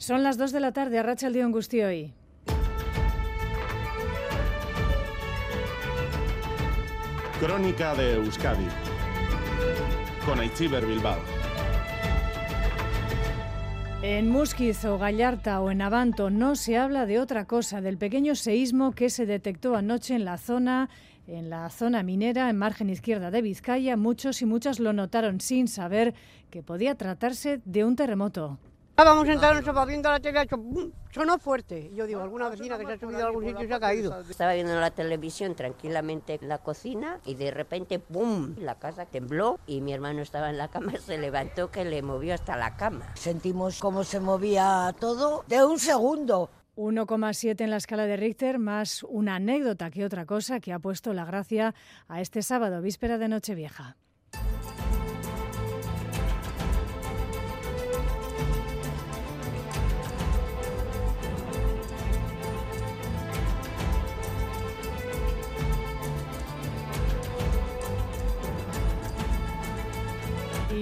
Son las 2 de la tarde, arracha el día hoy. Crónica de Euskadi con Aichiber Bilbao. En Musquiz o Gallarta o en Avanto no se habla de otra cosa, del pequeño seísmo que se detectó anoche en la zona en la zona minera en margen izquierda de Vizcaya. Muchos y muchas lo notaron sin saber que podía tratarse de un terremoto. Vamos a entrar en el sofá viendo la tele, hecho, sonó fuerte. Yo digo, alguna vecina que se ha subido a algún sitio y se ha caído. Estaba viendo la televisión tranquilamente en la cocina y de repente, ¡pum!, la casa tembló y mi hermano estaba en la cama, se levantó que le movió hasta la cama. Sentimos cómo se movía todo de un segundo. 1,7 en la escala de Richter, más una anécdota que otra cosa que ha puesto la gracia a este sábado, víspera de Nochevieja.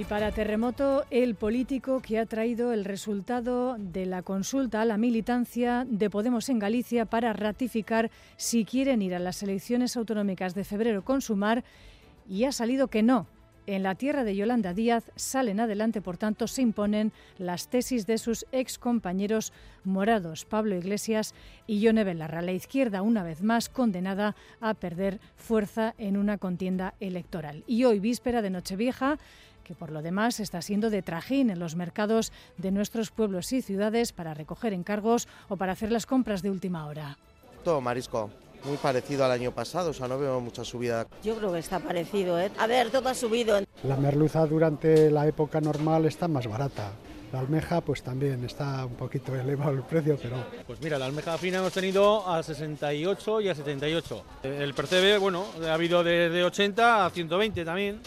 Para Terremoto, el político que ha traído el resultado de la consulta a la militancia de Podemos en Galicia para ratificar si quieren ir a las elecciones autonómicas de febrero con Sumar y ha salido que no. En la tierra de Yolanda Díaz salen adelante, por tanto, se imponen las tesis de sus ex compañeros morados, Pablo Iglesias y Yone Belarra. La izquierda, una vez más, condenada a perder fuerza en una contienda electoral. Y hoy, víspera de Nochevieja, que por lo demás está siendo de trajín en los mercados de nuestros pueblos y ciudades para recoger encargos o para hacer las compras de última hora. Todo marisco. Muy parecido al año pasado, o sea, no veo mucha subida. Yo creo que está parecido, ¿eh? A ver, todo ha subido. La merluza durante la época normal está más barata. La almeja pues también está un poquito elevado el precio, pero... Pues mira, la almeja fina hemos tenido a 68 y a 78. El percebe, bueno, ha habido de, de 80 a 120 también.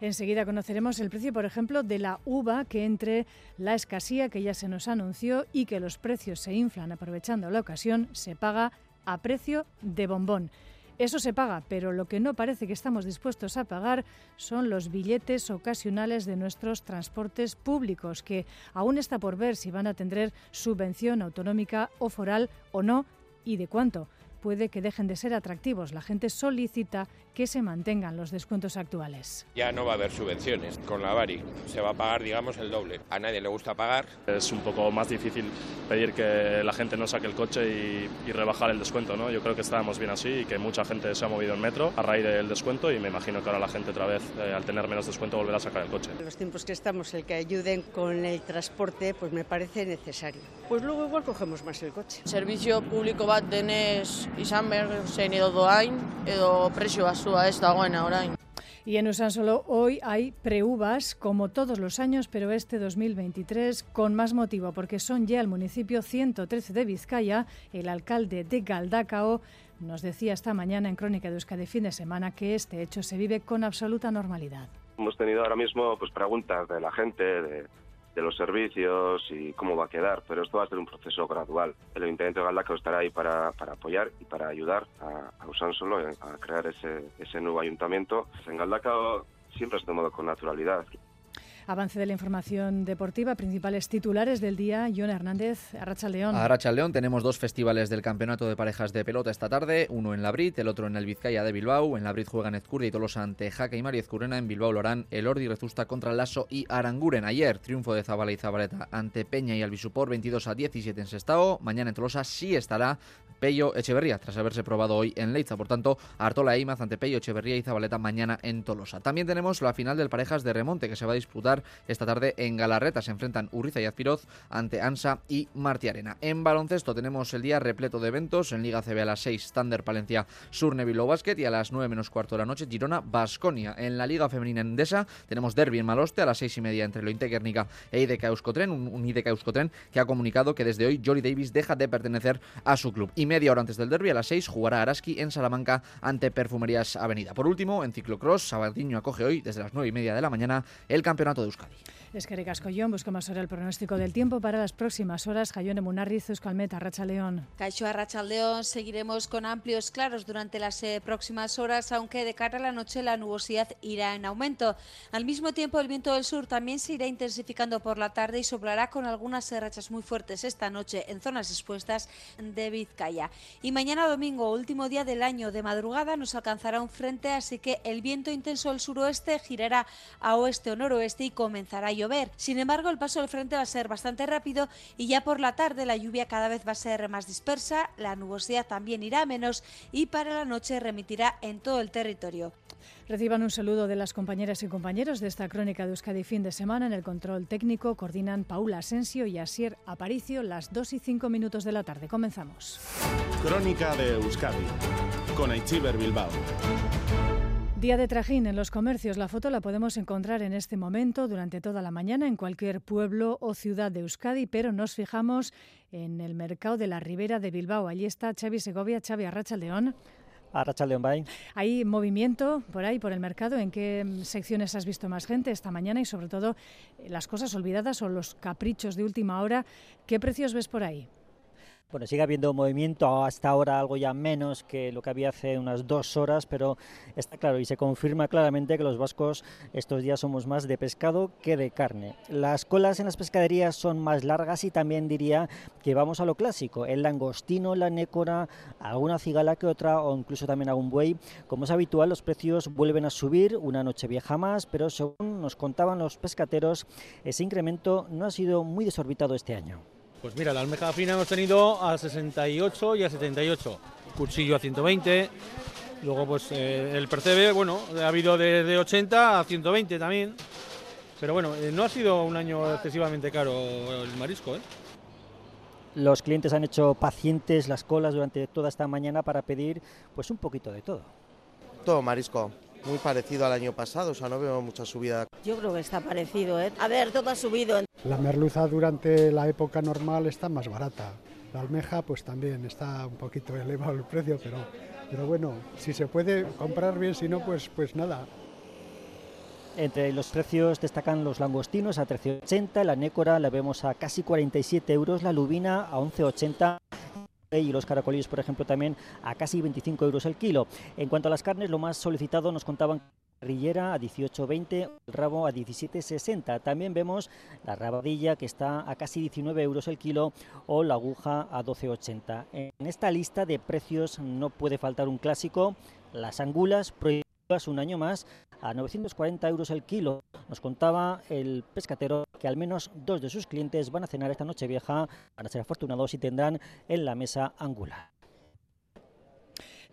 Enseguida conoceremos el precio, por ejemplo, de la uva que entre la escasía que ya se nos anunció y que los precios se inflan aprovechando la ocasión, se paga a precio de bombón. Eso se paga, pero lo que no parece que estamos dispuestos a pagar son los billetes ocasionales de nuestros transportes públicos, que aún está por ver si van a tener subvención autonómica o foral o no y de cuánto puede que dejen de ser atractivos. La gente solicita que se mantengan los descuentos actuales. Ya no va a haber subvenciones con la Bari, se va a pagar, digamos, el doble. A nadie le gusta pagar. Es un poco más difícil pedir que la gente no saque el coche y, rebajar el descuento, ¿no? Yo creo que estábamos bien así y que mucha gente se ha movido en metro a raíz del descuento y me imagino que ahora la gente otra vez, eh, al tener menos descuento, volverá a sacar el coche. En los tiempos que estamos, el que ayuden con el transporte, pues me parece necesario. Pues luego igual cogemos más el coche. Servicio público bat denez izan behar zein edo doain, edo presio basua ez dagoena orain. Y en Usansolo hoy hay preuvas, como todos los años, pero este 2023 con más motivo, porque son ya el municipio 113 de Vizcaya. El alcalde de Galdacao nos decía esta mañana en Crónica de Euskadi fin de semana que este hecho se vive con absoluta normalidad. Hemos tenido ahora mismo pues preguntas de la gente, de, de los servicios y cómo va a quedar, pero esto va a ser un proceso gradual. El Ayuntamiento de Galdacao estará ahí para, para apoyar y para ayudar a, a Usánsolo a crear ese, ese nuevo ayuntamiento. En Galdacao siempre se ha tomado con naturalidad. Avance de la información deportiva, principales titulares del día. John Hernández, Arracha León. Arracha León, tenemos dos festivales del campeonato de parejas de pelota esta tarde, uno en la Brit, el otro en el Vizcaya de Bilbao. En la Brit juegan Ezcurdia y Tolosa ante Jaca y María Ezcurena. En Bilbao lo harán el Ordi Rezusta contra Lasso y Aranguren. Ayer, triunfo de Zabala y Zabaleta ante Peña y Albisupor, 22 a 17 en Sestao. Mañana en Tolosa sí estará Pello Echeverría, tras haberse probado hoy en Leiza. Por tanto, Artola e Imaz ante Pello Echeverría y Zabaleta mañana en Tolosa. También tenemos la final del parejas de remonte que se va a disputar esta tarde en Galarreta. Se enfrentan Urriza y Azpiroz ante Ansa y Martiarena. En baloncesto tenemos el día repleto de eventos. En Liga CB a las 6, Thunder Palencia Sur Nevilo Basket y a las 9 menos cuarto de la noche, Girona Basconia. En la Liga Femenina Endesa tenemos Derby en Maloste a las 6 y media entre lo Guernica e IDK Euskotren. Un, un IDK que ha comunicado que desde hoy Jory Davis deja de pertenecer a su club. Y media hora antes del derby, a las 6, jugará Araski en Salamanca ante Perfumerías Avenida. Por último, en ciclocross, Sabadiño acoge hoy desde las 9 y media de la mañana el Campeonato de Euskadi. Es que John, buscamos ahora el pronóstico del tiempo para las próximas horas. Jayone Munarriz, Euskalmet, León. Caixo León, seguiremos con amplios claros durante las eh, próximas horas, aunque de cara a la noche la nubosidad irá en aumento. Al mismo tiempo, el viento del sur también se irá intensificando por la tarde y soplará con algunas rachas muy fuertes esta noche en zonas expuestas de Vizcaya. Y mañana domingo, último día del año de madrugada, nos alcanzará un frente, así que el viento intenso del suroeste girará a oeste o noroeste y comenzará a llover. Sin embargo, el paso del frente va a ser bastante rápido y ya por la tarde la lluvia cada vez va a ser más dispersa, la nubosidad también irá menos y para la noche remitirá en todo el territorio. Reciban un saludo de las compañeras y compañeros de esta crónica de Euskadi fin de semana. En el control técnico coordinan Paula Asensio y Asier Aparicio las 2 y 5 minutos de la tarde. Comenzamos. Crónica de Euskadi con Aichiber Bilbao. Día de trajín en los comercios. La foto la podemos encontrar en este momento durante toda la mañana en cualquier pueblo o ciudad de Euskadi, pero nos fijamos en el mercado de la Ribera de Bilbao. Allí está Xavi Segovia, Xavi Arracha León. Arracha León. ¿Hay movimiento por ahí, por el mercado? ¿En qué secciones has visto más gente esta mañana y sobre todo las cosas olvidadas o los caprichos de última hora? ¿Qué precios ves por ahí? Bueno, sigue habiendo movimiento, hasta ahora algo ya menos que lo que había hace unas dos horas, pero está claro y se confirma claramente que los vascos estos días somos más de pescado que de carne. Las colas en las pescaderías son más largas y también diría que vamos a lo clásico, el langostino, la nécora, alguna cigala que otra o incluso también algún buey. Como es habitual, los precios vuelven a subir una noche vieja más, pero según nos contaban los pescateros, ese incremento no ha sido muy desorbitado este año. Pues mira, la almeja fina hemos tenido a 68 y a 78, cuchillo a 120, luego pues eh, el percebe, bueno, ha habido de, 80 a 120 también, pero bueno, eh, no ha sido un año excesivamente caro el marisco, ¿eh? Los clientes han hecho pacientes las colas durante toda esta mañana para pedir pues un poquito de todo. Todo marisco, muy parecido al año pasado, o sea, no veo mucha subida. Yo creo que está parecido, ¿eh? A ver, todo ha subido. La merluza durante la época normal está más barata. La almeja pues también está un poquito elevado el precio, pero, pero bueno, si se puede comprar bien, si no, pues, pues nada. Entre los precios destacan los langostinos a 13,80, la nécora la vemos a casi 47 euros, la lubina a 11,80 y los caracolillos, por ejemplo, también a casi 25 euros el kilo. En cuanto a las carnes, lo más solicitado nos contaban rillera a 18,20, el rabo a 17,60. También vemos la rabadilla que está a casi 19 euros el kilo o la aguja a 12,80. En esta lista de precios no puede faltar un clásico, las angulas prohibidas un año más a 940 euros el kilo. Nos contaba el pescatero que al menos dos de sus clientes van a cenar esta noche vieja, van a ser afortunados y tendrán en la mesa angular.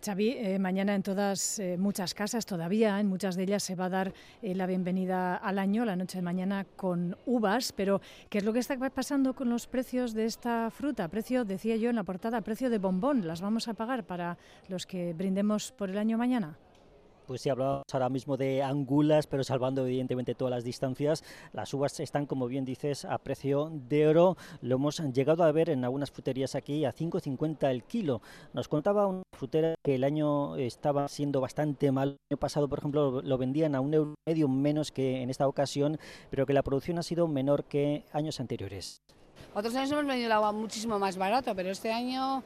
Xavi, eh, mañana en todas, eh, muchas casas todavía, en muchas de ellas se va a dar eh, la bienvenida al año, la noche de mañana, con uvas, pero ¿qué es lo que está pasando con los precios de esta fruta? Precio, decía yo en la portada, precio de bombón, ¿las vamos a pagar para los que brindemos por el año mañana? Pues sí, hablamos ahora mismo de angulas, pero salvando evidentemente todas las distancias. Las uvas están, como bien dices, a precio de oro. Lo hemos llegado a ver en algunas fruterías aquí a 5,50 el kilo. Nos contaba una frutera que el año estaba siendo bastante mal. El año pasado, por ejemplo, lo vendían a un euro medio menos que en esta ocasión, pero que la producción ha sido menor que años anteriores. Otros años hemos vendido el agua muchísimo más barato, pero este año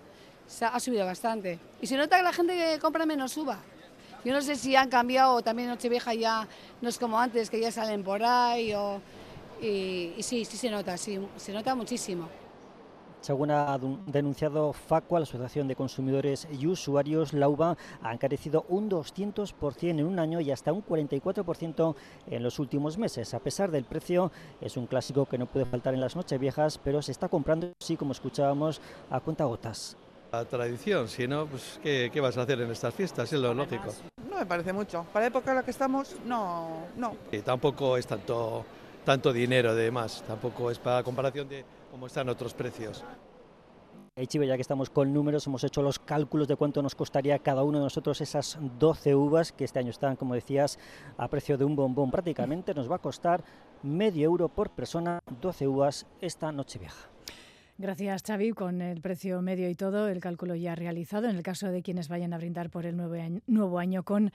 ha subido bastante. Y se nota que la gente compra menos uva. Yo no sé si han cambiado, también Nochevieja ya no es como antes, que ya salen por ahí, y, sí, sí se nota, sí, se nota muchísimo. Según ha denunciado FACUA, la Asociación de Consumidores y Usuarios, la uva ha encarecido un 200% en un año y hasta un 44% en los últimos meses. A pesar del precio, es un clásico que no puede faltar en las noches viejas, pero se está comprando, sí, como escuchábamos, a cuenta gotas. La tradición, si no, pues ¿qué, vas a hacer en estas fiestas? Es lo lógico. No me parece mucho. Para la época en la que estamos, no, no. Y tampoco es tanto, tanto dinero de más, tampoco es para comparación de cómo están otros precios. Hey, Chive, ya que estamos con números, hemos hecho los cálculos de cuánto nos costaría cada uno de nosotros esas 12 uvas, que este año están, como decías, a precio de un bombón prácticamente. Nos va a costar medio euro por persona, 12 uvas esta noche vieja. Gracias, Xavi. Con el precio medio y todo, el cálculo ya realizado en el caso de quienes vayan a brindar por el nuevo año, nuevo año con,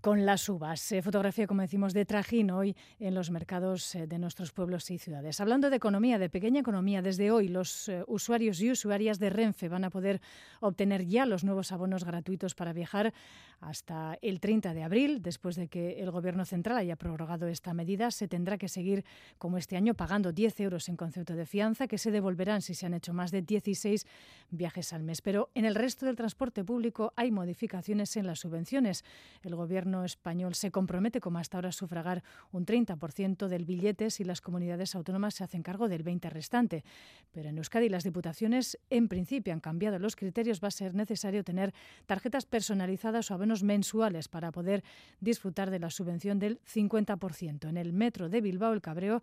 con las uvas. Eh, fotografía, como decimos, de trajín hoy en los mercados eh, de nuestros pueblos y ciudades. Hablando de economía, de pequeña economía, desde hoy los eh, usuarios y usuarias de Renfe van a poder obtener ya los nuevos abonos gratuitos para viajar hasta el 30 de abril. Después de que el Gobierno central haya prorrogado esta medida, se tendrá que seguir, como este año, pagando 10 euros en concepto de fianza, que se devolverán si se han hecho más de 16 viajes al mes. Pero en el resto del transporte público hay modificaciones en las subvenciones. El Gobierno español se compromete, como hasta ahora, a sufragar un 30% del billete si las comunidades autónomas se hacen cargo del 20% restante. Pero en Euskadi las diputaciones, en principio, han cambiado los criterios. Va a ser necesario tener tarjetas personalizadas o abonos mensuales para poder disfrutar de la subvención del 50%. En el metro de Bilbao, el Cabreo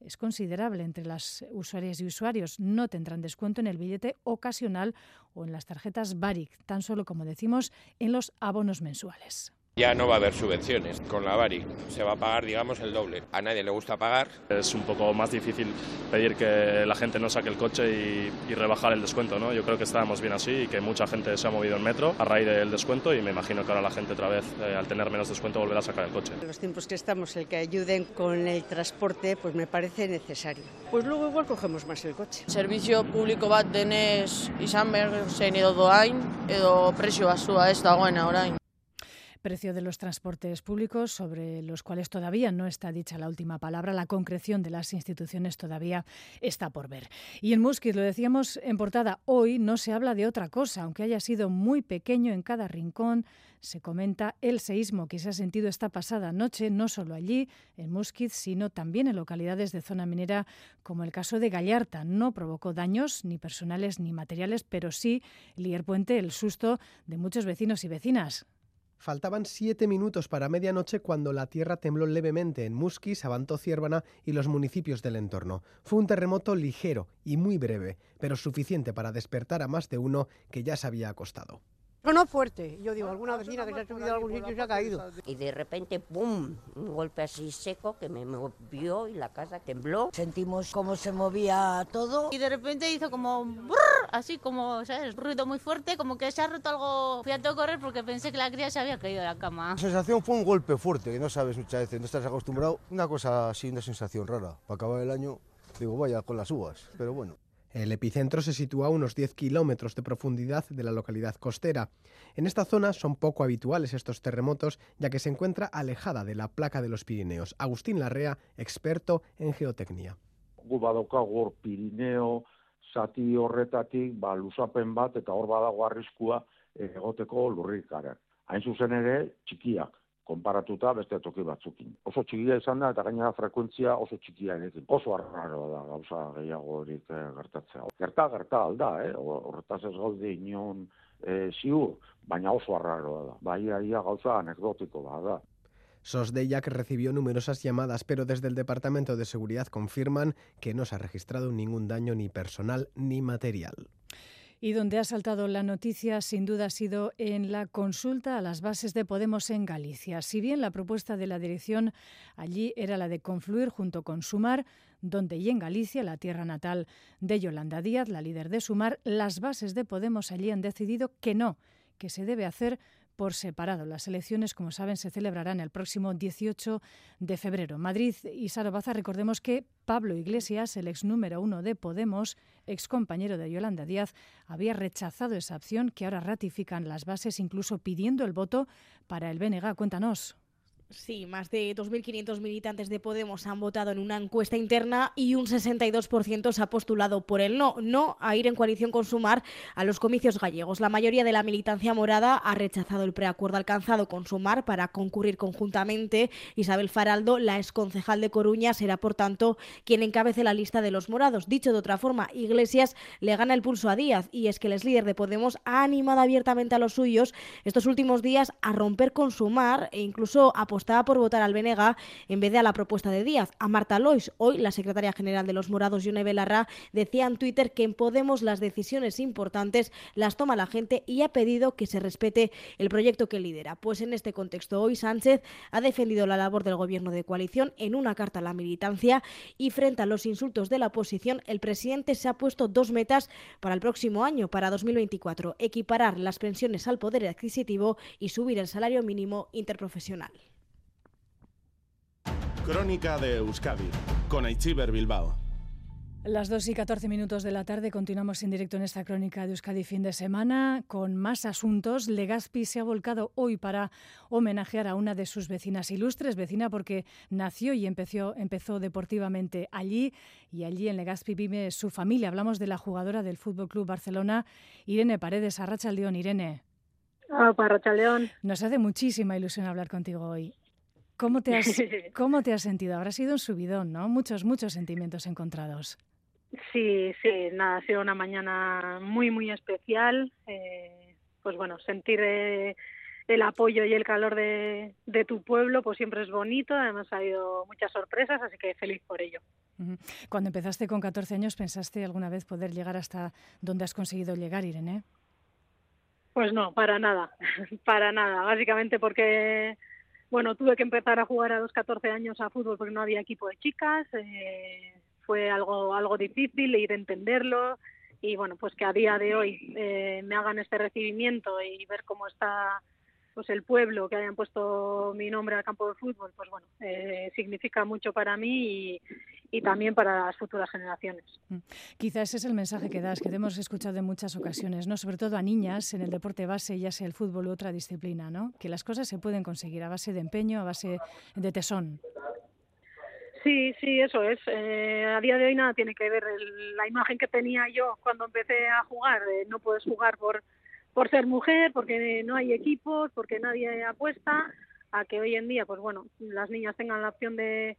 es considerable entre las usuarias y usuarios. No tendrán descuento en el billete ocasional o en las tarjetas Baric, tan solo como decimos en los abonos mensuales. Ya no va a haber subvenciones con la Bari, se va a pagar, digamos, el doble. A nadie le gusta pagar. Es un poco más difícil pedir que la gente no saque el coche y, rebajar el descuento, ¿no? Yo creo que estábamos bien así y que mucha gente se ha movido en metro a raíz del descuento y me imagino que ahora la gente otra vez, eh, al tener menos descuento, volverá a sacar el coche. En los tiempos que estamos, el que ayuden con el transporte, pues me parece necesario. Pues luego igual cogemos más el coche. Servicio público bat denez izan behar zen edo doain, edo presio basua ez dagoen orain. Precio de los transportes públicos, sobre los cuales todavía no está dicha la última palabra. La concreción de las instituciones todavía está por ver. Y en Musquiz, lo decíamos en portada, hoy no se habla de otra cosa, aunque haya sido muy pequeño en cada rincón. Se comenta el seísmo que se ha sentido esta pasada noche, no solo allí, en Musquiz, sino también en localidades de zona minera, como el caso de Gallarta. No provocó daños, ni personales ni materiales, pero sí, Lier el susto de muchos vecinos y vecinas. Faltaban siete minutos para medianoche cuando la tierra tembló levemente en Musqui, Sabanto y los municipios del entorno. Fue un terremoto ligero y muy breve, pero suficiente para despertar a más de uno que ya se había acostado. Sonó fuerte. Yo digo, alguna vecina que se ha subido a algún sitio y se ha caído. Y de repente, ¡pum! Un golpe así seco que me movió y la casa tembló. Sentimos cómo se movía todo. Y de repente hizo como brrr, así como, ¿sabes? Ruido muy fuerte, como que se ha roto algo. Fui a todo correr porque pensé que la cría se había caído de la cama. La sensación fue un golpe fuerte, que no sabes muchas veces, no estás acostumbrado. Una cosa así, una sensación rara. Para acabar el año, digo, vaya, con las uvas, pero bueno. El epicentro se sitúa a unos 10 kilómetros de profundidad de la localidad costera. En esta zona son poco habituales estos terremotos, ya que se encuentra alejada de la placa de los Pirineos. Agustín Larrea, experto en geotecnia. Konparatuta beste toki batzukin. Oso txikia izan da eta gainera frekuentzia oso txikia erekin. Oso arraroa da gauza gehiago horik eh, gertatzea. Gerta, gerta alda, eh? horretaz ez gaude inon eh, ziur, baina oso arraroa da. Bai, ia gauza anekdotiko da da. Sosdeya que recibió numerosas llamadas, pero desde el Departamento de Seguridad confirman que no se ha registrado ningún daño ni personal ni material. Y donde ha saltado la noticia, sin duda, ha sido en la consulta a las bases de Podemos en Galicia. Si bien la propuesta de la dirección allí era la de confluir junto con Sumar, donde y en Galicia, la tierra natal de Yolanda Díaz, la líder de Sumar, las bases de Podemos allí han decidido que no, que se debe hacer por separado. Las elecciones, como saben, se celebrarán el próximo 18 de febrero. Madrid y Sarobaza, recordemos que Pablo Iglesias, el ex número uno de Podemos, ex compañero de Yolanda Díaz, había rechazado esa opción que ahora ratifican las bases, incluso pidiendo el voto para el BNG. Cuéntanos. Sí, más de 2.500 militantes de Podemos han votado en una encuesta interna y un 62% se ha postulado por el no, no a ir en coalición con Sumar a los comicios gallegos. La mayoría de la militancia morada ha rechazado el preacuerdo alcanzado con Sumar para concurrir conjuntamente. Isabel Faraldo, la exconcejal de Coruña, será por tanto quien encabece la lista de los morados. Dicho de otra forma, Iglesias le gana el pulso a Díaz y es que el ex líder de Podemos ha animado abiertamente a los suyos estos últimos días a romper con Sumar e incluso a apostaba por votar al Benega en vez de a la propuesta de Díaz. A Marta Lois, hoy la secretaria general de los Morados, Yone Belarra, decía en Twitter que en Podemos las decisiones importantes las toma la gente y ha pedido que se respete el proyecto que lidera. Pues en este contexto, hoy Sánchez ha defendido la labor del gobierno de coalición en una carta a la militancia y frente a los insultos de la oposición, el presidente se ha puesto dos metas para el próximo año, para 2024, equiparar las pensiones al poder adquisitivo y subir el salario mínimo interprofesional. Crónica de Euskadi con Aichiber Bilbao. Las 2 y 14 minutos de la tarde continuamos en directo en esta crónica de Euskadi fin de semana con más asuntos. Legazpi se ha volcado hoy para homenajear a una de sus vecinas ilustres, vecina porque nació y empezó, empezó deportivamente allí y allí en Legazpi vive su familia. Hablamos de la jugadora del Fútbol Club Barcelona, Irene Paredes, Arracha León. Irene. Ah, Arracha León. Nos hace muchísima ilusión hablar contigo hoy. ¿Cómo te, has, ¿Cómo te has sentido? Habrá sido un subidón, ¿no? Muchos, muchos sentimientos encontrados. Sí, sí, nada, ha sido una mañana muy, muy especial. Eh, pues bueno, sentir eh, el apoyo y el calor de, de, tu pueblo, pues siempre es bonito. Además, ha habido muchas sorpresas, así que feliz por ello. Cuando empezaste con 14 años, ¿pensaste alguna vez poder llegar hasta donde has conseguido llegar, Irene? Pues no, para nada, para nada. Básicamente porque bueno, tuve que empezar a jugar a los 14 años a fútbol porque no había equipo de chicas. Eh, fue algo, algo difícil ir a entenderlo y bueno, pues que a día de hoy eh, me hagan este recibimiento y ver cómo está pues el pueblo que hayan puesto mi nombre al campo de fútbol, pues bueno, eh, significa mucho para mí y, y también para las futuras generaciones. Mm. Quizás ese es el mensaje que das, que hemos escuchado en muchas ocasiones, ¿no? Sobre todo a niñas en el deporte base, ya sea el fútbol u otra disciplina, ¿no? Que las cosas se pueden conseguir a base de empeño, a base de tesón. Sí, sí, eso es. Eh, a día de hoy nada tiene que ver la imagen que tenía yo cuando empecé a jugar. no puedes jugar por por ser mujer, porque no hay equipos, porque nadie apuesta, a que hoy en día, pues bueno, las niñas tengan la opción de,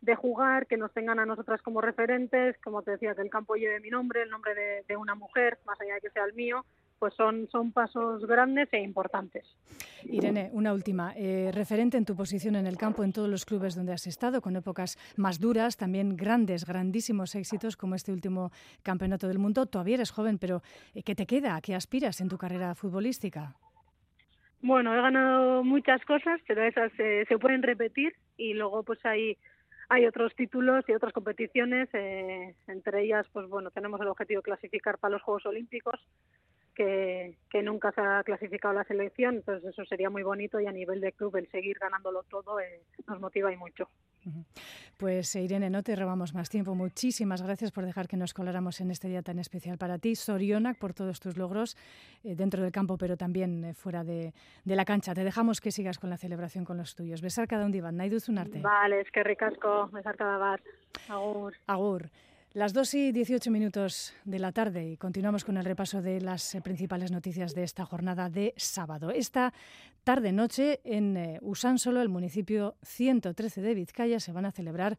de jugar, que nos tengan a nosotras como referentes, como te decía, que el campo lleve mi nombre, el nombre de, de una mujer, más allá de que sea el mío, pues son, son pasos grandes e importantes. Irene, una última. Eh, referente en tu posición en el campo en todos los clubes donde has estado, con épocas más duras, también grandes, grandísimos éxitos como este último campeonato del mundo. Todavía eres joven, pero eh, ¿qué te queda? ¿A qué aspiras en tu carrera futbolística? Bueno, he ganado muchas cosas, pero esas eh, se pueden repetir y luego pues hay hay otros títulos y otras competiciones, entre ellas, pues bueno, tenemos el objetivo de clasificar para los Juegos Olímpicos, que, nunca se ha clasificado la selección, entonces eso sería muy bonito y a nivel de club el seguir ganándolo todo eh, nos motiva y mucho. Pues eh, Irene, no te robamos más tiempo. Muchísimas gracias por dejar que nos coláramos en este día tan especial para ti. Sorionak por todos tus logros eh, dentro del campo, pero también fuera de, la cancha. Te dejamos que sigas con la celebración con los tuyos. Besar cada un diván. un arte. Vale, es que ricasco. Besar cada bar. Agur. Agur. Las 2 y 18 minutos de la tarde y continuamos con el repaso de las eh, principales noticias de esta jornada de sábado. Esta tarde-noche en eh, Usánsolo, el municipio 113 de Vizcaya, se van a celebrar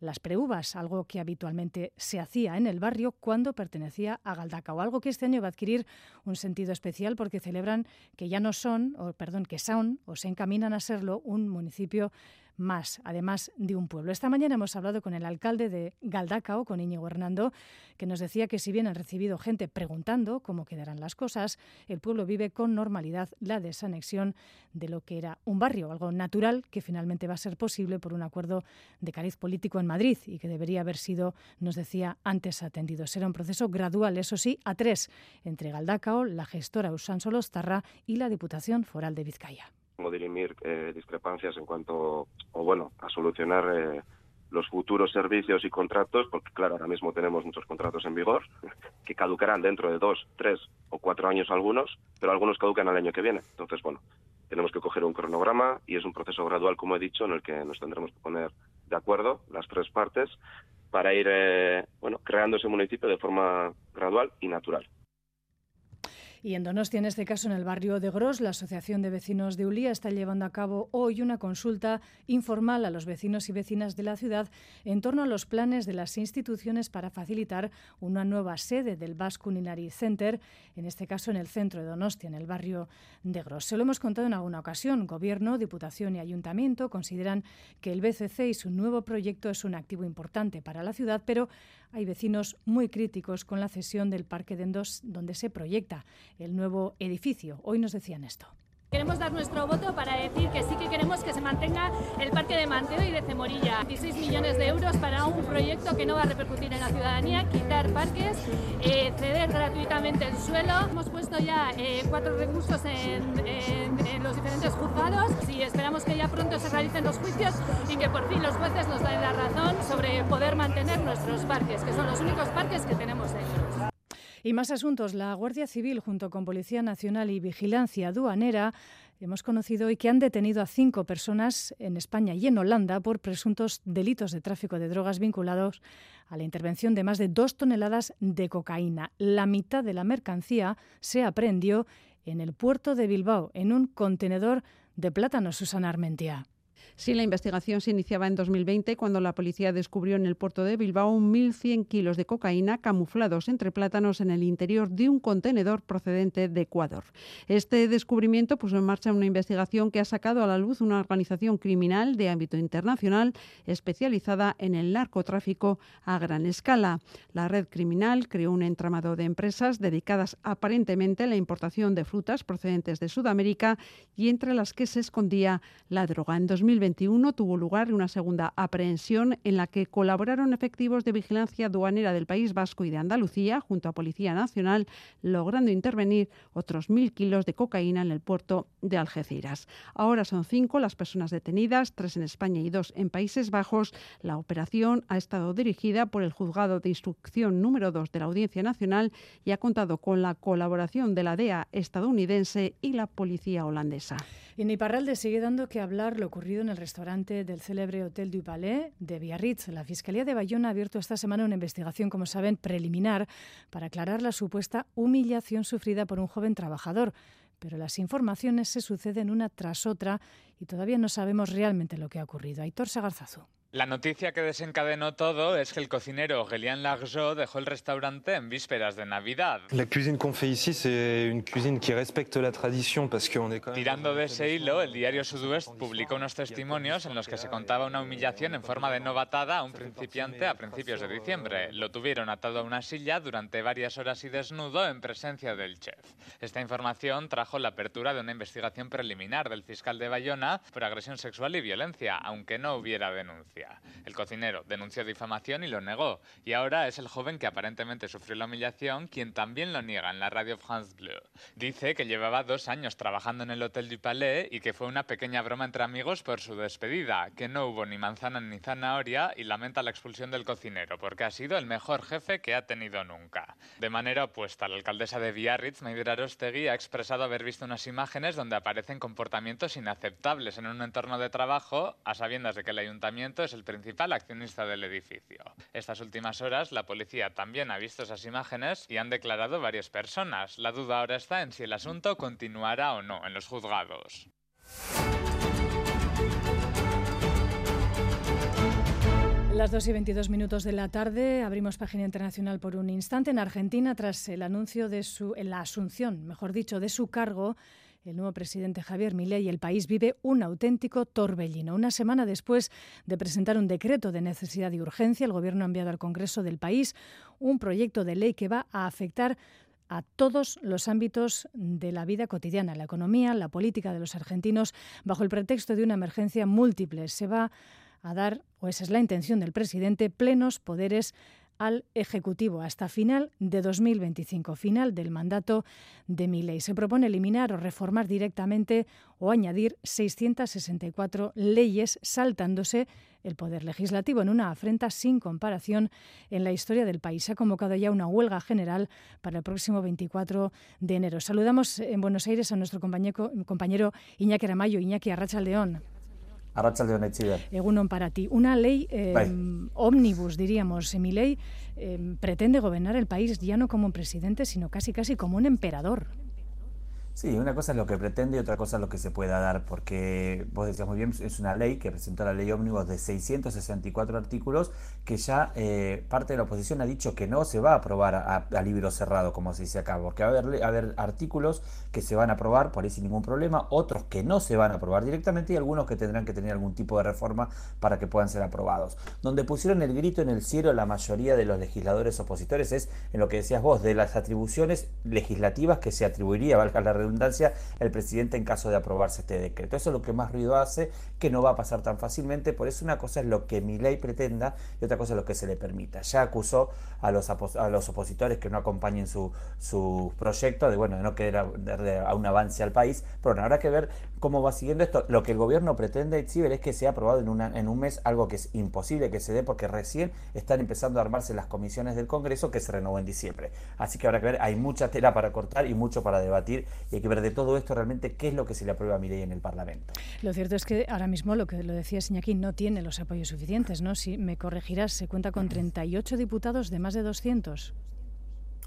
las preuvas, algo que habitualmente se hacía en el barrio cuando pertenecía a Galdacao, algo que este año va a adquirir un sentido especial porque celebran que ya no son, o perdón, que son o se encaminan a serlo un municipio más, además de un pueblo. Esta mañana hemos hablado con el alcalde de Galdacao, con Íñigo Hernando, que nos decía que si bien han recibido gente preguntando cómo quedarán las cosas, el pueblo vive con normalidad la desanexión de lo que era un barrio, algo natural que finalmente va a ser posible por un acuerdo de cariz político en Madrid y que debería haber sido, nos decía, antes atendido. Será un proceso gradual, eso sí, a tres, entre Galdacao, la gestora Usán Solostarra y la Diputación Foral de Vizcaya dirimir eh, discrepancias en cuanto, o bueno, a solucionar eh, los futuros servicios y contratos, porque claro, ahora mismo tenemos muchos contratos en vigor que caducarán dentro de dos, tres o cuatro años algunos, pero algunos caducan al año que viene. Entonces, bueno, tenemos que coger un cronograma y es un proceso gradual, como he dicho, en el que nos tendremos que poner de acuerdo las tres partes para ir, eh, bueno, creando ese municipio de forma gradual y natural. Y en Donostia, en este caso en el barrio de Gros, la Asociación de Vecinos de Ulía está llevando a cabo hoy una consulta informal a los vecinos y vecinas de la ciudad en torno a los planes de las instituciones para facilitar una nueva sede del Basque Culinary Center, en este caso en el centro de Donostia, en el barrio de Gros. Se lo hemos contado en alguna ocasión. Gobierno, Diputación y Ayuntamiento consideran que el BCC y su nuevo proyecto es un activo importante para la ciudad, pero hay vecinos muy críticos con la cesión del Parque de Endos, donde se proyecta el nuevo edificio. Hoy nos decían esto. Queremos dar nuestro voto para decir que sí que queremos que se mantenga el parque de Manteo y de Cemorilla. 16 millones de euros para un proyecto que no va a repercutir en la ciudadanía, quitar parques, eh, ceder gratuitamente el suelo. Hemos puesto ya eh, cuatro recursos en, los diferentes juzgados y esperamos que ya pronto se realicen los juicios y que por fin los jueces nos den la razón sobre poder mantener nuestros parques, que son los únicos parques que tenemos en y más asuntos. La Guardia Civil, junto con Policía Nacional y Vigilancia Aduanera, hemos conocido hoy que han detenido a cinco personas en España y en Holanda por presuntos delitos de tráfico de drogas vinculados a la intervención de más de dos toneladas de cocaína. La mitad de la mercancía se aprehendió en el puerto de Bilbao, en un contenedor de plátano, Susana Armentia. Sí, la investigación se iniciaba en 2020 cuando la policía descubrió en el puerto de Bilbao 1.100 kilos de cocaína camuflados entre plátanos en el interior de un contenedor procedente de Ecuador. Este descubrimiento puso en marcha una investigación que ha sacado a la luz una organización criminal de ámbito internacional especializada en el narcotráfico a gran escala. La red criminal creó un entramado de empresas dedicadas aparentemente a la importación de frutas procedentes de Sudamérica y entre las que se escondía la droga. En 2020 tuvo lugar una segunda aprehensión en la que colaboraron efectivos de vigilancia aduanera del País Vasco y de Andalucía junto a Policía Nacional, logrando intervenir otros mil kilos de cocaína en el puerto de Algeciras. Ahora son cinco las personas detenidas, tres en España y dos en Países Bajos. La operación ha estado dirigida por el Juzgado de Instrucción número 2 de la Audiencia Nacional y ha contado con la colaboración de la DEA estadounidense y la policía holandesa. En Iparralde sigue dando que hablar lo ocurrido en el restaurante del célebre Hotel du Palais de Biarritz. La Fiscalía de Bayona ha abierto esta semana una investigación, como saben, preliminar para aclarar la supuesta humillación sufrida por un joven trabajador. Pero las informaciones se suceden una tras otra y todavía no sabemos realmente lo que ha ocurrido. Aitor Sagarzazu. La noticia que desencadenó todo es que el cocinero Aurélien Largeau dejó el restaurante en vísperas de Navidad. La cuisine qu'on fait ici, c'est une cuisine qui respecte la tradition parce qu'on est quand même... Tirando de ese hilo, el diario Sud-Ouest publicó unos testimonios en los que se contaba una humillación en forma de novatada a un principiante a principios de diciembre. Lo tuvieron atado a una silla durante varias horas y desnudo en presencia del chef. Esta información trajo la apertura de una investigación preliminar del fiscal de Bayona por agresión sexual y violencia, aunque no hubiera denuncia. El cocinero denunció difamación y lo negó, y ahora es el joven que aparentemente sufrió la humillación quien también lo niega en la radio France Bleu. Dice que llevaba dos años trabajando en el Hotel du Palais y que fue una pequeña broma entre amigos por su despedida, que no hubo ni manzana ni zanahoria y lamenta la expulsión del cocinero porque ha sido el mejor jefe que ha tenido nunca. De manera opuesta, la alcaldesa de Biarritz, Maider Arostegui, ha expresado haber visto unas imágenes donde aparecen comportamientos inaceptables en un entorno de trabajo, a sabiendas de que el ayuntamiento es el principal accionista del edificio. Estas últimas horas, la policía también ha visto esas imágenes y han declarado varias personas. La duda ahora está en si el asunto continuará o no en los juzgados. Las 2 y 22 minutos de la tarde abrimos página internacional por un instante. En Argentina, tras el anuncio de su, la asunción, mejor dicho, de su cargo, el nuevo presidente Javier Milei y el país vive un auténtico torbellino. Una semana después de presentar un decreto de necesidad y urgencia, el Gobierno ha enviado al Congreso del país un proyecto de ley que va a afectar a todos los ámbitos de la vida cotidiana, la economía, la política de los argentinos, bajo el pretexto de una emergencia múltiple. Se va a dar, o esa es la intención del presidente, plenos poderes al Ejecutivo hasta final de 2025, final del mandato de ley. Se propone eliminar o reformar directamente o añadir 664 leyes saltándose el Poder Legislativo en una afrenta sin comparación en la historia del país. Se ha convocado ya una huelga general para el próximo 24 de enero. Saludamos en Buenos Aires a nuestro compañero, compañero Iñaki Ramayo, Iñaki Arracha León. Egunon para ti. Una ley eh, ómnibus, diríamos. Mi ley eh, pretende gobernar el país ya no como un presidente, sino casi casi como un emperador. Sí, una cosa es lo que pretende y otra cosa es lo que se pueda dar, porque vos decías muy bien, es una ley que presentó la ley ómnibus de 664 artículos que ya eh, parte de la oposición ha dicho que no se va a aprobar a, libro cerrado, como se dice acá, porque va a haber, a artículos que se van a aprobar por ahí sin ningún problema, otros que no se van a aprobar directamente y algunos que tendrán que tener algún tipo de reforma para que puedan ser aprobados. Donde pusieron el grito en el cielo la mayoría de los legisladores opositores es en lo que decías vos, de las atribuciones legislativas que se atribuiría, valga la redundancia, el presidente en caso de aprobarse este decreto. Eso es lo que más ruido hace, que no va a pasar tan fácilmente, por eso una cosa es lo que mi ley pretenda y otra cosa es lo que se le permita. Ya acusó a los, a los opositores que no acompañen su, su proyecto de, bueno, de no querer a, un avance al país, pero bueno, habrá que ver cómo va siguiendo esto. Lo que el gobierno pretende, Ciber, es que sea aprobado en, una, en un mes, algo que es imposible que se dé porque recién están empezando a armarse las comisiones del Congreso que se renovó en diciembre. Así que habrá que ver, hay mucha tela para cortar y mucho para debatir hay que ver de todo esto realmente qué es lo que se le aprueba a mi ley en el Parlamento. Lo cierto es que ahora mismo lo que lo decía Siñaki no tiene los apoyos suficientes, ¿no? Si me corregirás, se cuenta con 38 diputados de más de 200.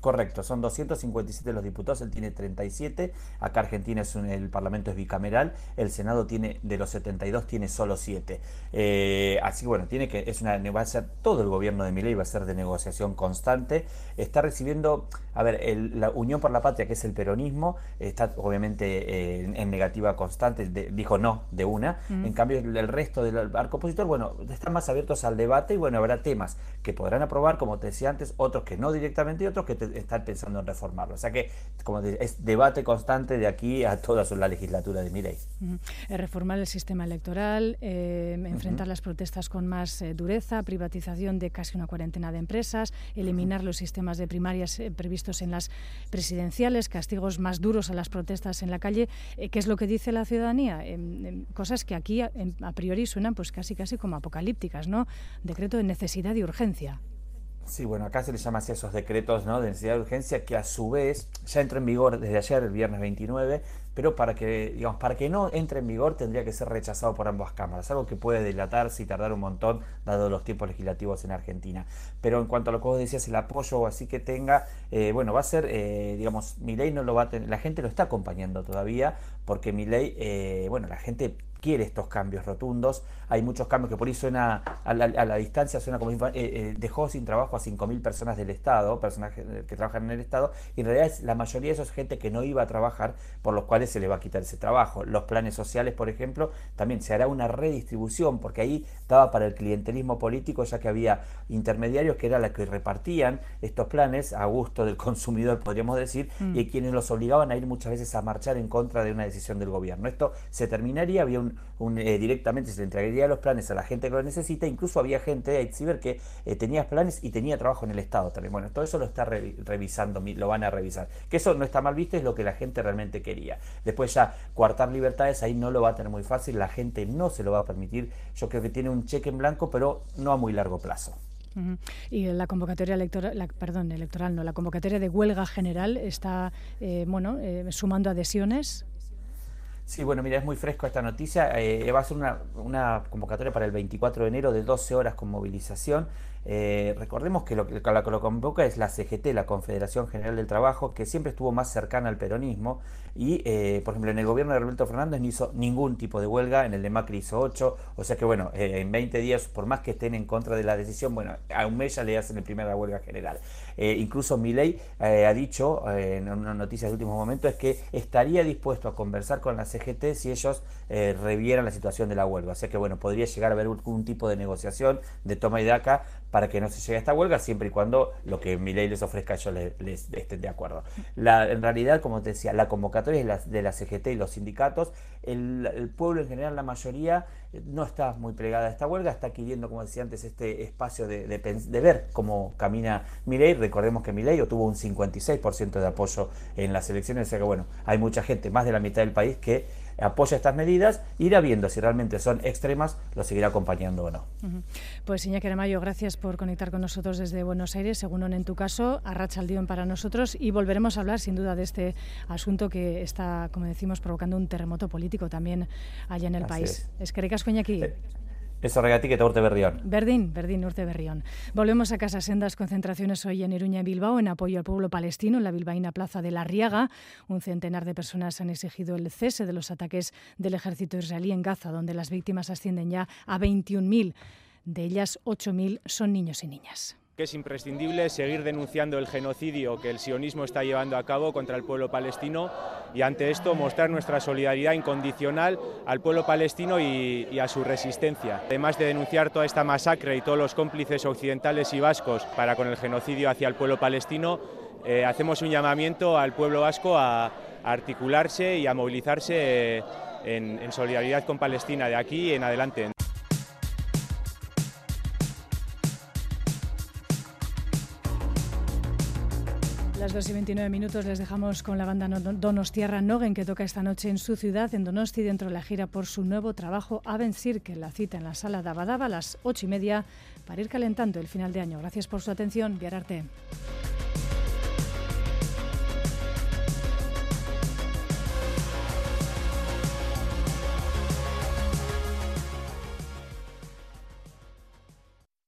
Correcto, son 257 los diputados, él tiene 37, acá Argentina es un, el Parlamento es bicameral, el Senado tiene de los 72 tiene solo 7. Eh, así que bueno, tiene que, es una, va a ser todo el gobierno de Milei va a ser de negociación constante, está recibiendo, a ver, la Unión por la Patria, que es el peronismo, está obviamente eh, en, negativa constante, dijo no de una, en cambio el, resto del arco opositor, bueno, están más abiertos al debate y bueno, habrá temas que podrán aprobar, como te decía antes, otros que no directamente y otros que te, están pensando en reformarlo. O sea que, como es debate constante de aquí a toda la legislatura de Milei. Reformar el sistema electoral, eh, enfrentar las protestas con más eh, dureza, privatización de casi una cuarentena de empresas, eliminar los sistemas de primarias eh, previstos en las presidenciales, castigos más duros a las protestas en la calle. ¿Qué es lo que dice la ciudadanía? Em, em, cosas que aquí a, a priori suenan pues casi casi como apocalípticas, ¿no? Decreto de necesidad y urgencia. Sí, bueno, acá se les llama así esos decretos ¿no? de necesidad de urgencia que a su vez ya entró en vigor desde ayer, el viernes 29, pero para que, digamos, para que no entre en vigor tendría que ser rechazado por ambas cámaras, algo que puede dilatarse y tardar un montón dado los tiempos legislativos en Argentina. Pero en cuanto a lo que vos decías, el apoyo o así que tenga, eh, bueno, va a ser, eh, digamos, mi ley no lo va a tener, la gente lo está acompañando todavía, porque mi ley, eh, bueno, la gente quiere estos cambios rotundos. Hay muchos cambios que por ahí suena a la, distancia, suena como eh, dejó sin trabajo a 5.000 personas del Estado, personas que, trabajan en el Estado, y en realidad es, la mayoría de esos gente que no iba a trabajar, por los cuales se le va a quitar ese trabajo. Los planes sociales, por ejemplo, también se hará una redistribución, porque ahí estaba para el clientelismo político, ya que había intermediarios que eran los que repartían estos planes a gusto del consumidor, podríamos decir, mm. y quienes los obligaban a ir muchas veces a marchar en contra de una decisión del gobierno. Esto se terminaría, había un eh, directamente se le entregaría los planes a la gente que lo necesita, incluso había gente de Ciber que eh, tenía planes y tenía trabajo en el Estado también. Bueno, todo eso lo está revisando, lo van a revisar. Que eso no está mal visto, es lo que la gente realmente quería. Después ya, coartar libertades, ahí no lo va a tener muy fácil, la gente no se lo va a permitir. Yo creo que tiene un cheque en blanco, pero no a muy largo plazo. Y la convocatoria electoral, la, perdón, electoral no, la convocatoria de huelga general está, eh, bueno, sumando adhesiones. Sí, bueno, mira, es muy fresco esta noticia. Eh, va a ser una, una, convocatoria para el 24 de enero de 12 horas con movilización. Eh, recordemos que lo que lo, convoca es la CGT, la Confederación General del Trabajo, que siempre estuvo más cercana al peronismo y, eh, por ejemplo, en el gobierno de Roberto Fernández no hizo ningún tipo de huelga, en el de Macri hizo 8, o sea que, bueno, eh, en 20 días, por más que estén en contra de la decisión, bueno, a un mes ya le hacen el primera huelga general. incluso Milei ha dicho en una noticia de último momento es que estaría dispuesto a conversar con la CGT si ellos revieran la situación de la huelga. O sea que, bueno, podría llegar a haber un, tipo de negociación de toma y daca para que no se llegue a esta huelga, siempre y cuando lo que mi ley les ofrezca ellos les, estén de acuerdo. En realidad, como te decía, la convocatoria es la, de la CGT y los sindicatos. El, pueblo en general, la mayoría, no está muy plegada a esta huelga, está queriendo, como decía antes, este espacio de, de, ver cómo camina ley. Recordemos que ley obtuvo un 56% de apoyo en las elecciones, o sea que bueno, hay mucha gente, más de la mitad del país, que apoya estas medidas, irá viendo si realmente son extremas, lo seguirá acompañando o no. Pues Iñaki Aramayo, gracias por conectar con nosotros desde Buenos Aires, según en tu caso, arracha el dión para nosotros y volveremos a hablar sin duda de este asunto que está, como decimos, provocando un terremoto político también allá en el país. Es. que ricas Iñaki. Ez horregatik eta urte berrión. Berdín, Berdín, urte berrión. Volvemos a casa sendas concentraciones hoy en Iruña y Bilbao en apoyo al pueblo palestino en la bilbaína plaza de La Riaga. Un centenar de personas han exigido el cese de los ataques del ejército israelí en Gaza, donde las víctimas ascienden ya a 21.000. De ellas, 8.000 son niños y niñas es imprescindible seguir denunciando el genocidio que el sionismo está llevando a cabo contra el pueblo palestino y ante esto mostrar nuestra solidaridad incondicional al pueblo palestino y, a su resistencia. Además de denunciar toda esta masacre y todos los cómplices occidentales y vascos para con el genocidio hacia el pueblo palestino, eh, hacemos un llamamiento al pueblo vasco a, articularse y a movilizarse eh, en solidaridad con Palestina de aquí en adelante. Las 2 y 29 minutos les dejamos con la banda Donostierra Nogen que toca esta noche en su ciudad, en Donosti, dentro de la gira por su nuevo trabajo Aven Cirque, la cita en la sala Dabadaba a las 8 y media para ir calentando el final de año. Gracias por su atención, Viararte.